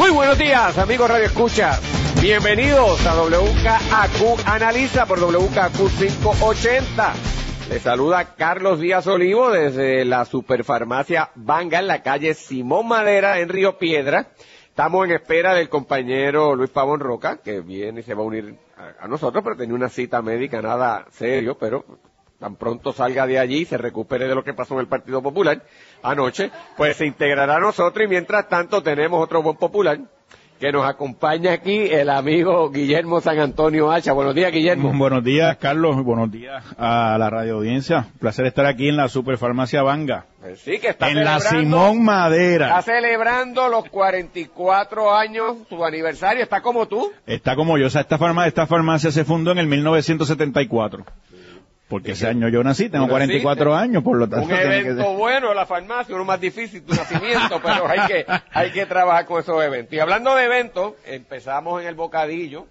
Muy buenos días, amigos Radio Escucha. Bienvenidos a WKAQ Analiza por WKAQ 580. Les saluda Carlos Díaz Olivo desde la Superfarmacia Banga en la calle Simón Madera en Río Piedra. Estamos en espera del compañero Luis Pavón Roca, que viene y se va a unir a, a nosotros, pero tenía una cita médica, nada serio, pero tan pronto salga de allí y se recupere de lo que pasó en el Partido Popular anoche, pues se integrará a nosotros y mientras tanto tenemos otro buen popular que nos acompaña aquí el amigo Guillermo San Antonio Hacha. Buenos días, Guillermo. Buenos días, Carlos. Buenos días a la radio audiencia. Placer estar aquí en la Superfarmacia Banga. Pues sí, que está en la Simón Madera. Está celebrando los 44 años, su aniversario, está como tú. Está como yo. O sea, esta farmacia, esta farmacia se fundó en el 1974. Porque ese año yo nací, tengo Tú 44 naciste. años, por lo tanto Un que evento bueno, la farmacia, uno más difícil, tu nacimiento, pero hay que, hay que trabajar con esos eventos. Y hablando de eventos, empezamos en el bocadillo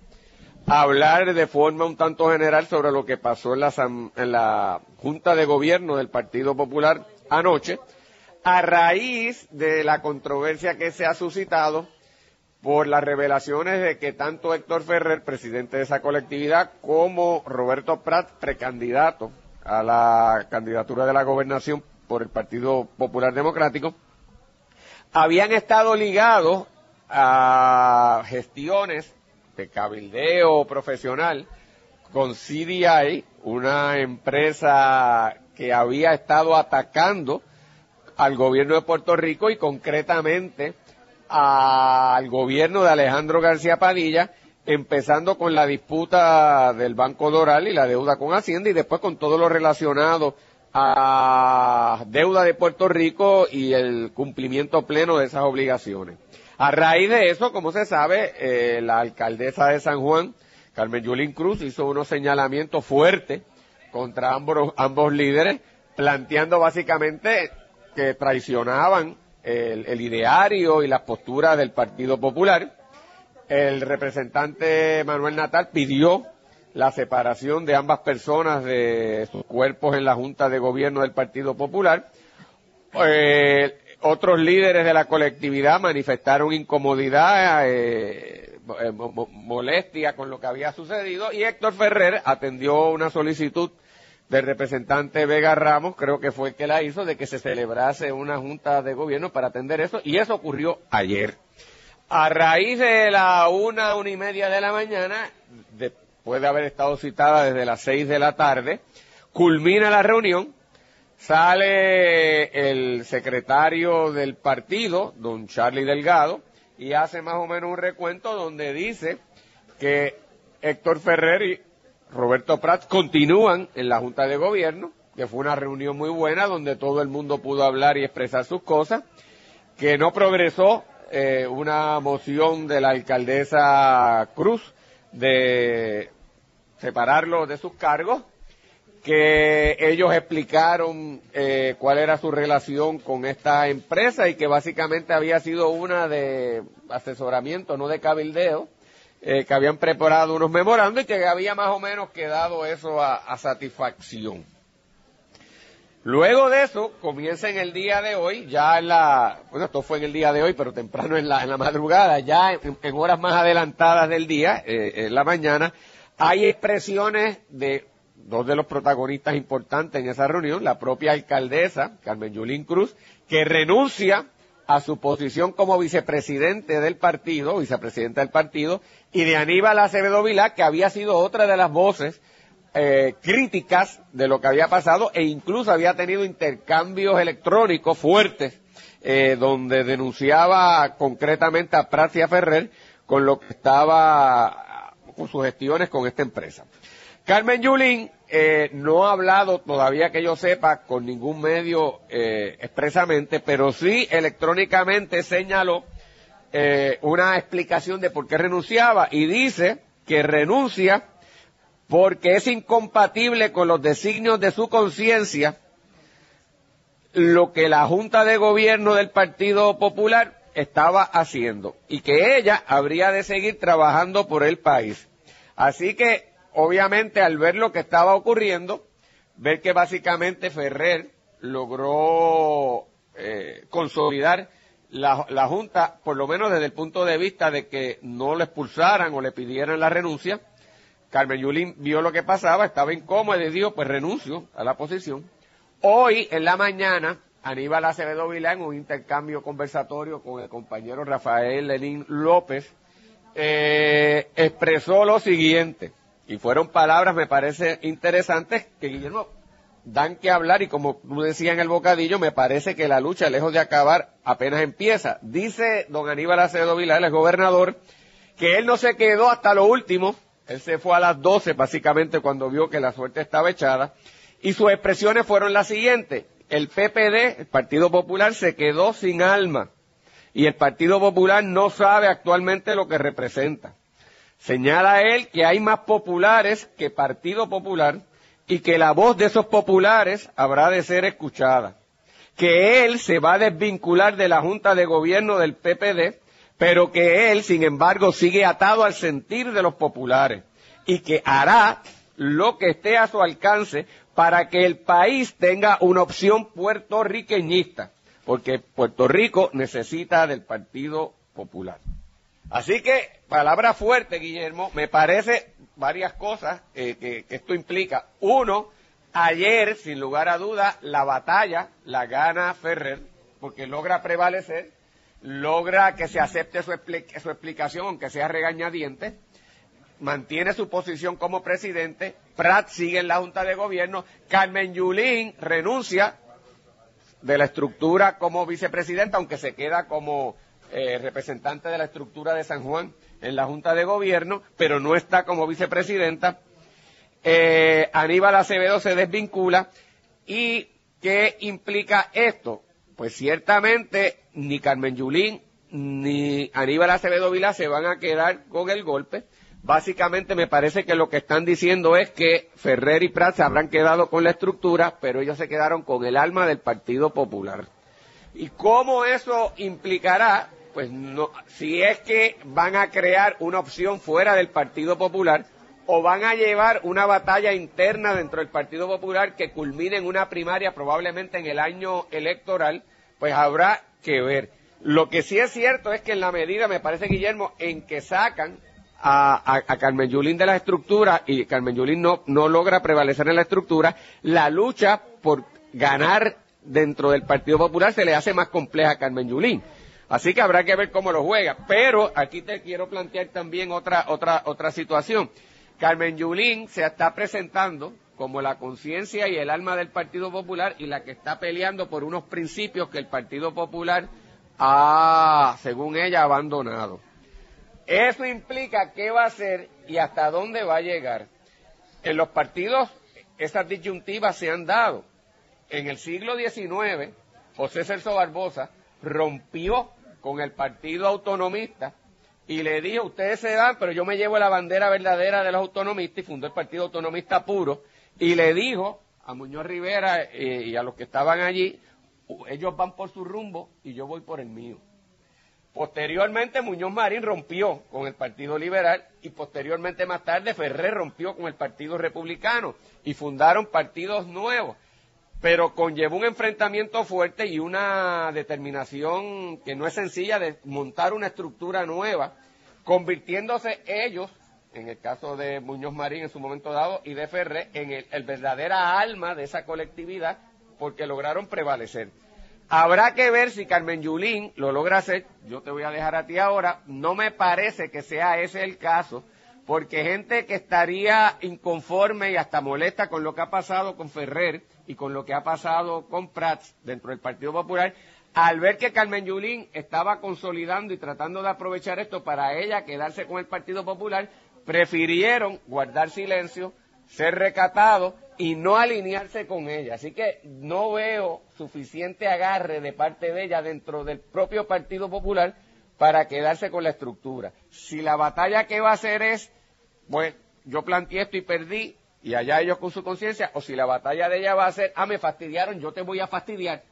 a hablar de forma un tanto general sobre lo que pasó en la, en la Junta de Gobierno del Partido Popular anoche, a raíz de la controversia que se ha suscitado por las revelaciones de que tanto Héctor Ferrer, presidente de esa colectividad, como Roberto Prat, precandidato a la candidatura de la gobernación por el Partido Popular Democrático, habían estado ligados a gestiones de cabildeo profesional con CDI, una empresa que había estado atacando al gobierno de Puerto Rico y concretamente al gobierno de Alejandro García Padilla, empezando con la disputa del Banco Doral y la deuda con Hacienda y después con todo lo relacionado a deuda de Puerto Rico y el cumplimiento pleno de esas obligaciones. A raíz de eso, como se sabe, eh, la alcaldesa de San Juan, Carmen Yulín Cruz, hizo unos señalamientos fuertes contra ambos, ambos líderes, planteando básicamente que traicionaban el, ideario y las posturas del Partido Popular. El representante Manuel Natal pidió la separación de ambas personas de sus cuerpos en la Junta de Gobierno del Partido Popular. Eh, otros líderes de la colectividad manifestaron incomodidad, eh, eh, mo- mo- molestia con lo que había sucedido y Héctor Ferrer atendió una solicitud del representante Vega Ramos, creo que fue el que la hizo, de que se celebrase una junta de gobierno para atender eso y eso ocurrió ayer. A raíz de la una, una y media de la mañana, después de haber estado citada desde las seis de la tarde, culmina la reunión, sale el secretario del partido, don Charlie Delgado, y hace más o menos un recuento donde dice que Héctor Ferrer Roberto Prats continúan en la Junta de Gobierno, que fue una reunión muy buena donde todo el mundo pudo hablar y expresar sus cosas, que no progresó eh, una moción de la alcaldesa Cruz de separarlo de sus cargos, que ellos explicaron eh, cuál era su relación con esta empresa y que básicamente había sido una de asesoramiento, no de cabildeo, eh, que habían preparado unos memorandos y que había más o menos quedado eso a, satisfacción. Luego de eso, comienza en el día de hoy, ya en la, bueno, esto fue en el día de hoy, pero temprano en la, en la madrugada, ya en, en horas más adelantadas del día, eh, en la mañana, hay expresiones de dos de los protagonistas importantes en esa reunión, la propia alcaldesa, Carmen Yulín Cruz, que renuncia a su posición como vicepresidente del partido, vicepresidenta del partido, y de Aníbal Acevedo Vilá, que había sido otra de las voces eh, críticas de lo que había pasado e incluso había tenido intercambios electrónicos fuertes eh, donde denunciaba concretamente a Pratia Ferrer con lo que estaba con sus gestiones con esta empresa. Carmen Yulín eh, no ha hablado todavía que yo sepa con ningún medio eh, expresamente, pero sí electrónicamente señaló eh, una explicación de por qué renunciaba y dice que renuncia porque es incompatible con los designios de su conciencia lo que la Junta de Gobierno del Partido Popular estaba haciendo y que ella habría de seguir trabajando por el país. Así que, obviamente, al ver lo que estaba ocurriendo, ver que básicamente Ferrer logró eh, consolidar la, la, Junta, por lo menos desde el punto de vista de que no le expulsaran o le pidieran la renuncia. Carmen Yulín vio lo que pasaba, estaba incómodo y dijo, pues renuncio a la posición. Hoy, en la mañana, Aníbal Acevedo Vilá, en un intercambio conversatorio con el compañero Rafael Lenín López, eh, expresó lo siguiente, y fueron palabras, me parece interesantes, que Guillermo dan que hablar y como tú decías en el bocadillo, me parece que la lucha, lejos de acabar, apenas empieza. Dice don Aníbal Acevedo Vilar, el gobernador, que él no se quedó hasta lo último, él se fue a las 12 básicamente cuando vio que la suerte estaba echada, y sus expresiones fueron las siguientes. El PPD, el Partido Popular, se quedó sin alma y el Partido Popular no sabe actualmente lo que representa. Señala él que hay más populares que Partido Popular y que la voz de esos populares habrá de ser escuchada. Que él se va a desvincular de la Junta de Gobierno del PPD, pero que él, sin embargo, sigue atado al sentir de los populares y que hará lo que esté a su alcance para que el país tenga una opción puertorriqueñista, porque Puerto Rico necesita del Partido Popular. Así que, palabra fuerte, Guillermo, me parece varias cosas eh, que, esto implica. Uno, ayer, sin lugar a duda, la batalla la gana Ferrer, porque logra prevalecer, logra que se acepte su, su explicación, aunque sea regañadiente, mantiene su posición como presidente, Pratt sigue en la Junta de Gobierno, Carmen Yulín renuncia de la estructura como vicepresidenta, aunque se queda como eh, representante de la estructura de San Juan en la Junta de Gobierno, pero no está como vicepresidenta. Eh, Aníbal Acevedo se desvincula. ¿Y qué implica esto? Pues ciertamente ni Carmen Yulín ni Aníbal Acevedo Vila se van a quedar con el golpe Básicamente me parece que lo que están diciendo es que Ferrer y Prat se habrán quedado con la estructura, pero ellos se quedaron con el alma del Partido Popular. ¿Y cómo eso implicará? Pues no, si es que van a crear una opción fuera del Partido Popular o van a llevar una batalla interna dentro del Partido Popular que culmine en una primaria probablemente en el año electoral, pues habrá que ver. Lo que sí es cierto es que en la medida, me parece Guillermo, en que sacan a, Carmen Yulín de la estructura y Carmen Yulín no, no logra prevalecer en la estructura, la lucha por ganar dentro del Partido Popular se le hace más compleja a Carmen Yulín. Así que habrá que ver cómo lo juega. Pero aquí te quiero plantear también otra, otra, otra situación. Carmen Yulín se está presentando como la conciencia y el alma del Partido Popular y la que está peleando por unos principios que el Partido Popular ha, según ella, abandonado. Eso implica qué va a hacer y hasta dónde va a llegar. En los partidos esas disyuntivas se han dado. En el siglo XIX, José Celso Barbosa rompió con el partido autonomista y le dijo, ustedes se dan, pero yo me llevo la bandera verdadera de los autonomistas y fundó el Partido Autonomista Puro y le dijo a Muñoz Rivera eh, y a los que estaban allí, ellos van por su rumbo y yo voy por el mío. Posteriormente Muñoz Marín rompió con el Partido Liberal y posteriormente más tarde Ferrer rompió con el Partido Republicano y fundaron partidos nuevos. Pero conllevó un enfrentamiento fuerte y una determinación que no es sencilla de montar una estructura nueva, convirtiéndose ellos, en el caso de Muñoz Marín en su momento dado y de Ferrer, en el, el verdadera alma de esa colectividad porque lograron prevalecer. Habrá que ver si Carmen Yulín lo logra hacer. Yo te voy a dejar a ti ahora. No me parece que sea ese el caso, porque gente que estaría inconforme y hasta molesta con lo que ha pasado con Ferrer y con lo que ha pasado con Prats dentro del Partido Popular, al ver que Carmen Yulín estaba consolidando y tratando de aprovechar esto para ella quedarse con el Partido Popular, prefirieron guardar silencio, ser recatados y no alinearse con ella. Así que no veo suficiente agarre de parte de ella dentro del propio Partido Popular para quedarse con la estructura. Si la batalla que va a hacer es, pues, yo planteé esto y perdí, y allá ellos con su conciencia, o si la batalla de ella va a ser, ah, me fastidiaron, yo te voy a fastidiar.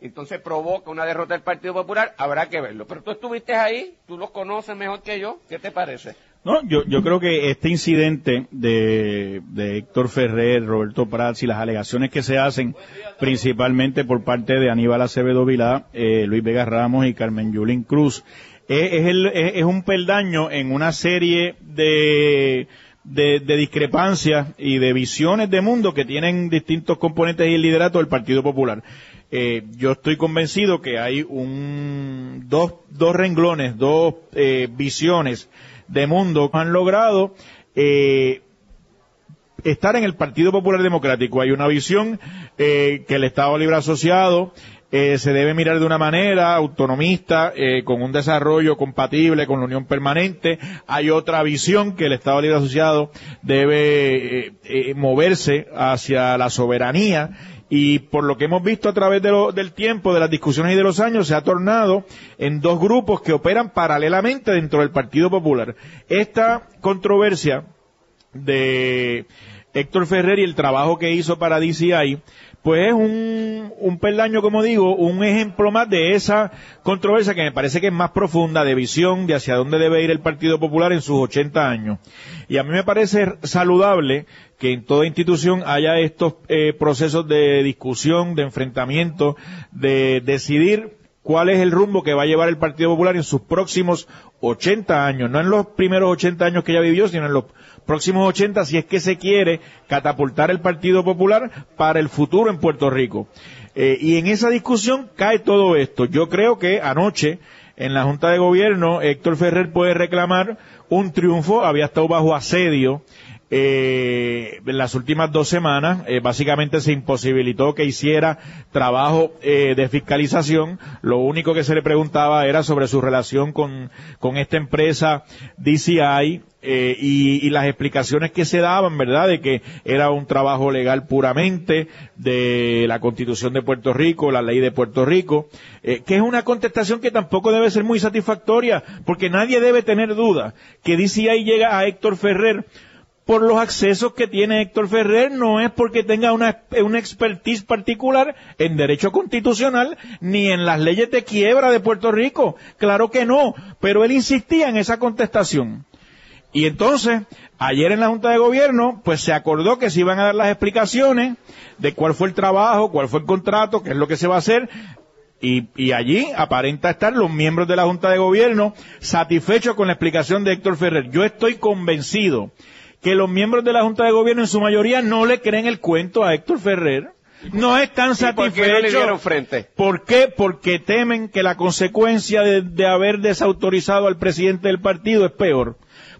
Entonces provoca una derrota del Partido Popular, habrá que verlo. Pero tú estuviste ahí, tú los conoces mejor que yo, ¿qué te parece? No, yo, yo creo que este incidente de, de Héctor Ferrer, Roberto Prats y las alegaciones que se hacen principalmente por parte de Aníbal Acevedo Vilá, eh, Luis Vega Ramos y Carmen Yulín Cruz, es, es, el, es, es un peldaño en una serie de, de, discrepancias y de visiones de mundo que tienen distintos componentes y el liderato del Partido Popular. Eh, yo estoy convencido que hay un, dos, dos renglones, dos eh, visiones de mundo que han logrado eh, estar en el Partido Popular Democrático. Hay una visión eh, que el Estado Libre Asociado eh, se debe mirar de una manera autonomista, eh, con un desarrollo compatible con la Unión Permanente. Hay otra visión que el Estado Libre Asociado debe eh, eh, moverse hacia la soberanía y por lo que hemos visto a través de lo, del tiempo, de las discusiones y de los años, se ha tornado en dos grupos que operan paralelamente dentro del Partido Popular. Esta controversia de Héctor Ferrer y el trabajo que hizo para DCI, pues es un, un peldaño, como digo, un ejemplo más de esa controversia que me parece que es más profunda de visión de hacia dónde debe ir el Partido Popular en sus 80 años. Y a mí me parece saludable que en toda institución haya estos eh, procesos de discusión, de enfrentamiento, de decidir cuál es el rumbo que va a llevar el Partido Popular en sus próximos 80 años, no en los primeros 80 años que ya vivió, sino en los próximos 80 si es que se quiere catapultar el Partido Popular para el futuro en Puerto Rico. Eh, y en esa discusión cae todo esto. Yo creo que anoche en la Junta de Gobierno Héctor Ferrer puede reclamar un triunfo, había estado bajo asedio eh, en las últimas dos semanas eh, básicamente se imposibilitó que hiciera trabajo eh, de fiscalización. Lo único que se le preguntaba era sobre su relación con, con esta empresa DCI. Eh, y, y, las explicaciones que se daban, ¿verdad? De que era un trabajo legal puramente de la Constitución de Puerto Rico, la ley de Puerto Rico, eh, que es una contestación que tampoco debe ser muy satisfactoria, porque nadie debe tener duda que DCI llega a Héctor Ferrer por los accesos que tiene Héctor Ferrer, no es porque tenga una, una expertise particular en derecho constitucional ni en las leyes de quiebra de Puerto Rico. Claro que no, pero él insistía en esa contestación. Y entonces, ayer en la Junta de Gobierno, pues se acordó que se iban a dar las explicaciones de cuál fue el trabajo, cuál fue el contrato, qué es lo que se va a hacer, y, y, allí aparenta estar los miembros de la Junta de Gobierno satisfechos con la explicación de Héctor Ferrer. Yo estoy convencido que los miembros de la Junta de Gobierno en su mayoría no le creen el cuento a Héctor Ferrer. No están satisfechos. ¿Por qué, no frente? ¿Por qué? Porque temen que la consecuencia de, de haber desautorizado al presidente del partido es peor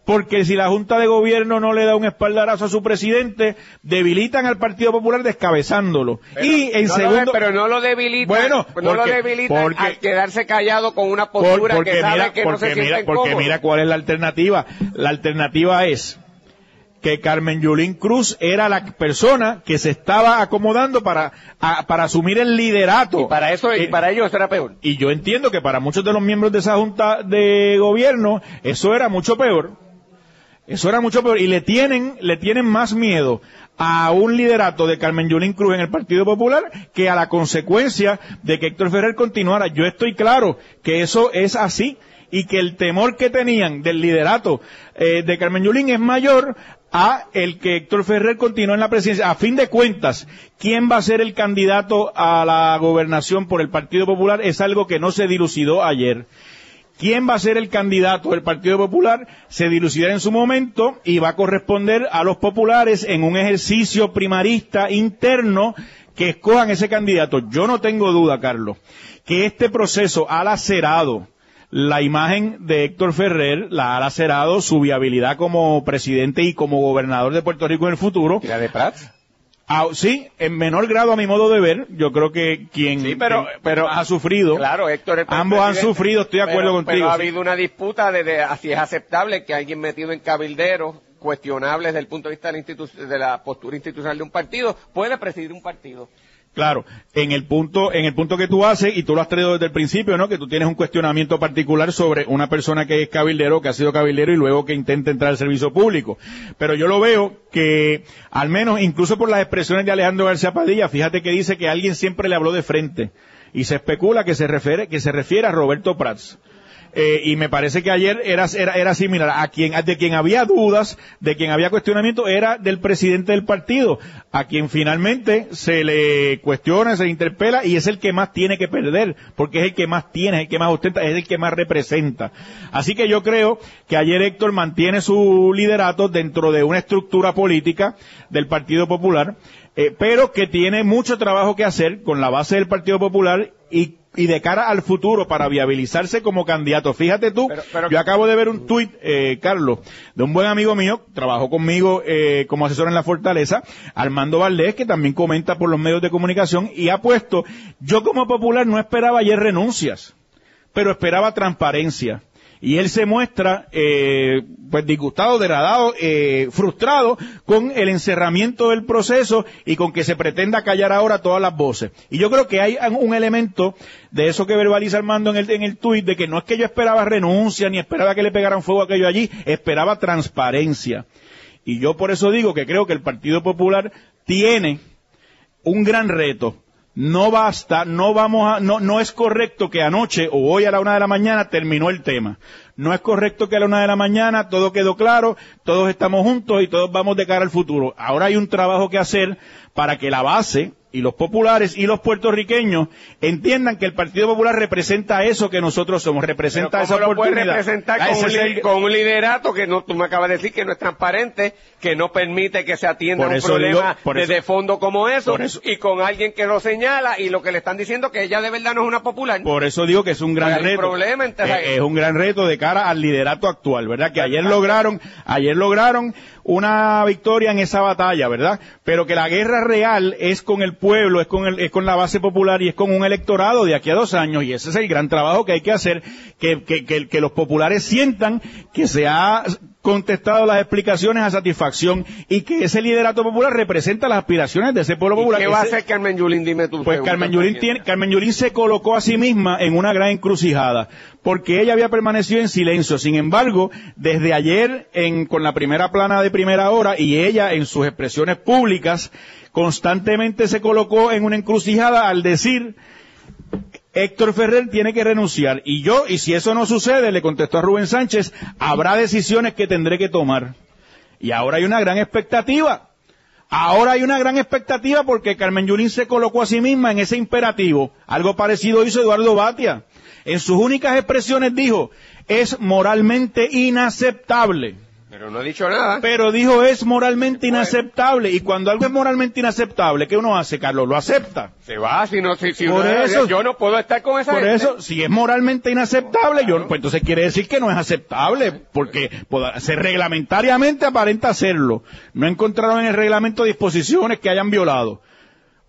porque si la Junta de Gobierno no le da un espaldarazo a su presidente, debilitan al Partido Popular descabezándolo. Pero, y en no segundo... Lo, pero no lo debilitan, bueno, porque, no lo debilitan porque, al quedarse callado con una postura porque que sabe mira, que no se mira, Porque cómodos. mira cuál es la alternativa. La alternativa es que Carmen Yulín Cruz era la persona que se estaba acomodando para, a, para asumir el liderato. Y para eso, eh, y para ellos eso era peor. Y yo entiendo que para muchos de los miembros de esa junta de gobierno, eso era mucho peor. Eso era mucho peor. Y le tienen, le tienen más miedo a un liderato de Carmen Yulín Cruz en el Partido Popular que a la consecuencia de que Héctor Ferrer continuara. Yo estoy claro que eso es así y que el temor que tenían del liderato eh, de Carmen Yulín es mayor a el que Héctor Ferrer continúe en la presidencia. A fin de cuentas, quién va a ser el candidato a la gobernación por el Partido Popular es algo que no se dilucidó ayer. ¿Quién va a ser el candidato del Partido Popular? Se dilucidará en su momento y va a corresponder a los populares en un ejercicio primarista interno que escojan ese candidato. Yo no tengo duda, Carlos, que este proceso ha lacerado la imagen de Héctor Ferrer, la ha lacerado su viabilidad como presidente y como gobernador de Puerto Rico en el futuro. ¿Y la de Prats? Ah, sí, en menor grado a mi modo de ver, yo creo que quien, sí, pero, quien pero ha sufrido, claro, Héctor ambos han sufrido, estoy de acuerdo pero, contigo. Pero ha sí. habido una disputa de, de si es aceptable que alguien metido en cabilderos cuestionables desde el punto de vista de la, de la postura institucional de un partido puede presidir un partido. Claro, en el punto, en el punto que tú haces, y tú lo has traído desde el principio, ¿no? Que tú tienes un cuestionamiento particular sobre una persona que es cabildero, que ha sido cabildero y luego que intenta entrar al servicio público. Pero yo lo veo que, al menos, incluso por las expresiones de Alejandro García Padilla, fíjate que dice que alguien siempre le habló de frente. Y se especula que se refiere, que se refiere a Roberto Prats. Eh, y me parece que ayer era, era, era similar. A quien, de quien había dudas, de quien había cuestionamiento, era del presidente del partido, a quien finalmente se le cuestiona, se le interpela y es el que más tiene que perder, porque es el que más tiene, es el que más ostenta, es el que más representa. Así que yo creo que ayer Héctor mantiene su liderato dentro de una estructura política del Partido Popular, eh, pero que tiene mucho trabajo que hacer con la base del Partido Popular y y de cara al futuro para viabilizarse como candidato. Fíjate tú, yo acabo de ver un tuit, eh, Carlos, de un buen amigo mío, trabajó conmigo eh, como asesor en la Fortaleza, Armando Valdés, que también comenta por los medios de comunicación y ha puesto, yo como popular no esperaba ayer renuncias, pero esperaba transparencia y él se muestra eh, pues disgustado, degradado, eh, frustrado con el encerramiento del proceso y con que se pretenda callar ahora todas las voces. Y yo creo que hay un elemento de eso que verbaliza Armando en el, en el tuit, de que no es que yo esperaba renuncia, ni esperaba que le pegaran fuego a aquello allí, esperaba transparencia. Y yo por eso digo que creo que el Partido Popular tiene un gran reto no basta, no vamos a, no, no es correcto que anoche o hoy a la una de la mañana terminó el tema. No es correcto que a la una de la mañana todo quedó claro, todos estamos juntos y todos vamos de cara al futuro. Ahora hay un trabajo que hacer para que la base, y los populares y los puertorriqueños entiendan que el Partido Popular representa eso que nosotros somos, representa esa lo oportunidad. Puede representar con un, con un, liderato que no, tú me acabas de decir que no es transparente, que no permite que se atienda un problema de fondo como eso, y con alguien que lo señala y lo que le están diciendo que ella de verdad no es una popular. Por eso digo que es un gran reto. Problema, eh, es un gran reto de cara al liderato actual, ¿verdad? Que ayer lograron, ayer lograron una victoria en esa batalla, ¿verdad? Pero que la guerra real es con el pueblo, es con, el, es con la base popular y es con un electorado de aquí a dos años y ese es el gran trabajo que hay que hacer, que, que, que, que los populares sientan que se ha contestado las explicaciones a satisfacción y que ese liderato popular representa las aspiraciones de ese pueblo popular. ¿Qué va a hacer Carmen Yulín? Dime tú. Pues Carmen Yulín, tiene, Carmen Yulín se colocó a sí misma en una gran encrucijada porque ella había permanecido en silencio. Sin embargo, desde ayer en, con la primera plana de primera hora y ella en sus expresiones públicas constantemente se colocó en una encrucijada al decir Héctor Ferrer tiene que renunciar. Y yo, y si eso no sucede, le contestó a Rubén Sánchez, habrá decisiones que tendré que tomar. Y ahora hay una gran expectativa. Ahora hay una gran expectativa porque Carmen Yulín se colocó a sí misma en ese imperativo. Algo parecido hizo Eduardo Batia. En sus únicas expresiones dijo, es moralmente inaceptable pero no ha dicho nada. Pero dijo es moralmente inaceptable. Y cuando algo es moralmente inaceptable, ¿qué uno hace, Carlos? Lo acepta. Se va, si no, si, por eso, yo no puedo estar con esa Por eso, si es moralmente inaceptable, yo, pues entonces quiere decir que no es aceptable, porque se reglamentariamente aparenta hacerlo. No encontraron en el reglamento disposiciones que hayan violado.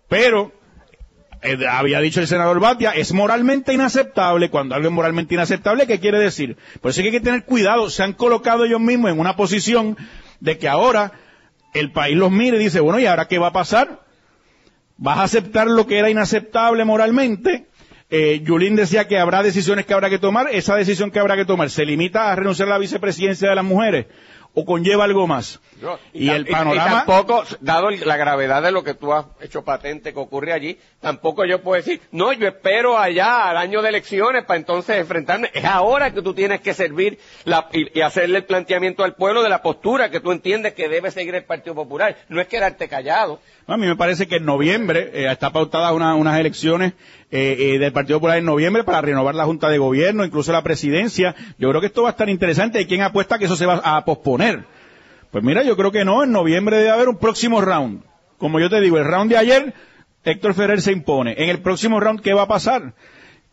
Pero, eh, había dicho el senador Batia, es moralmente inaceptable. Cuando algo es moralmente inaceptable, ¿qué quiere decir? Por eso hay que tener cuidado. Se han colocado ellos mismos en una posición de que ahora el país los mire y dice, bueno, ¿y ahora qué va a pasar? ¿Vas a aceptar lo que era inaceptable moralmente? Eh, Yulín decía que habrá decisiones que habrá que tomar. Esa decisión que habrá que tomar se limita a renunciar a la vicepresidencia de las mujeres o conlleva algo más. y, el panorama. tampoco, dado la gravedad de lo que tú has hecho patente que ocurre allí, tampoco yo puedo decir, no, yo espero allá al año de elecciones para entonces enfrentarme. Es ahora que tú tienes que servir la, y, hacerle el planteamiento al pueblo de la postura que tú entiendes que debe seguir el Partido Popular. No es quedarte callado. A mí me parece que en noviembre eh, está pautada unas elecciones eh, eh, del Partido Popular en noviembre para renovar la Junta de Gobierno, incluso la presidencia. Yo creo que esto va a estar interesante. ¿Hay quien apuesta que eso se va a posponer? Pues mira, yo creo que no. En noviembre debe haber un próximo round. Como yo te digo, el round de ayer, Héctor Ferrer se impone. En el próximo round, ¿qué va a pasar?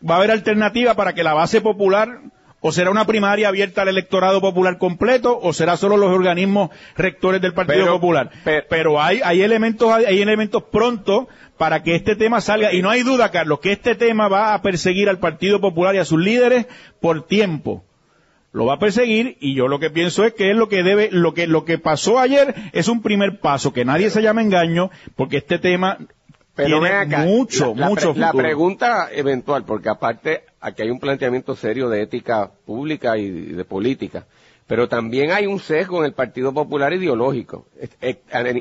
¿Va a haber alternativa para que la base popular ¿O será una primaria abierta al electorado popular completo o será solo los organismos rectores del Partido Popular? Pero, hay, hay elementos, hay elementos pronto para que este tema salga. Y no hay duda, Carlos, que este tema va a perseguir al Partido Popular y a sus líderes por tiempo. Lo va a perseguir y yo lo que pienso es que es lo que debe, lo que, lo que pasó ayer es un primer paso, que nadie se llame engaño, porque este tema Pero tiene acá, mucho, la, la mucho pre- la futuro. pregunta eventual, porque aparte aquí hay un planteamiento serio de ética pública y de política, pero también hay un sesgo en el Partido Popular ideológico.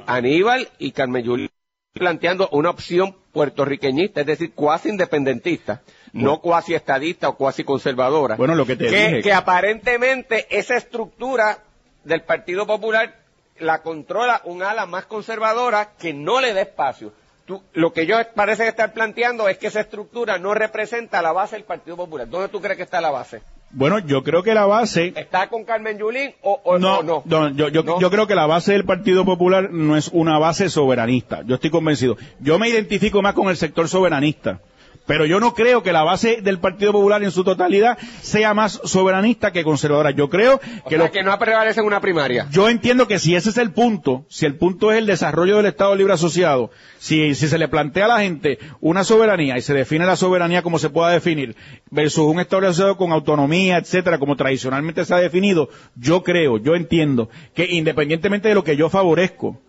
Aníbal y Carmen Yulín planteando una opción puertorriqueñista, es decir, cuasi independentista, no cuasi estadista o cuasi conservadora. Bueno, lo que te que, dije. que aparentemente esa estructura del Partido Popular la controla un ala más conservadora que no le da espacio. Tú- lo que ellos parecen estar planteando es que esa estructura no representa la base del Partido Popular. ¿Dónde tú crees que está la base? Bueno, yo creo que la base ¿Está con Carmen Yulín o, o no, o no? no, yo, yo, No. yo creo que la base del Partido Popular no es una base soberanista. Yo estoy convencido. Yo me identifico más con el sector soberanista. Pero yo no creo que la base del Partido Popular en su totalidad sea más soberanista que conservadora. Yo creo O que sea, lo que no prevalece en una primaria. yo entiendo que si ese es el punto, si el punto es el desarrollo del Estado Libre Asociado, si, si se le plantea a la gente una soberanía y se define la soberanía como se pueda definir, versus un Estado Libre Asociado con autonomía, etcétera, como tradicionalmente se ha definido, yo creo, yo entiendo que independientemente de lo que yo favorezco,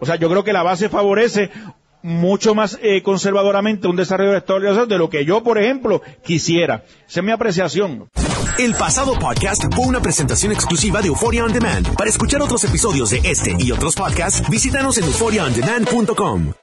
o sea, yo creo que la base favorece mucho más eh, conservadoramente un desarrollo del Estado Libre Asociado de lo que yo, por ejemplo, quisiera. Esa es mi apreciación. El pasado podcast fue una presentación exclusiva de Euphoria On Demand. Para escuchar otros episodios de este y otros podcasts, visítanos en euphoriaondemand.com.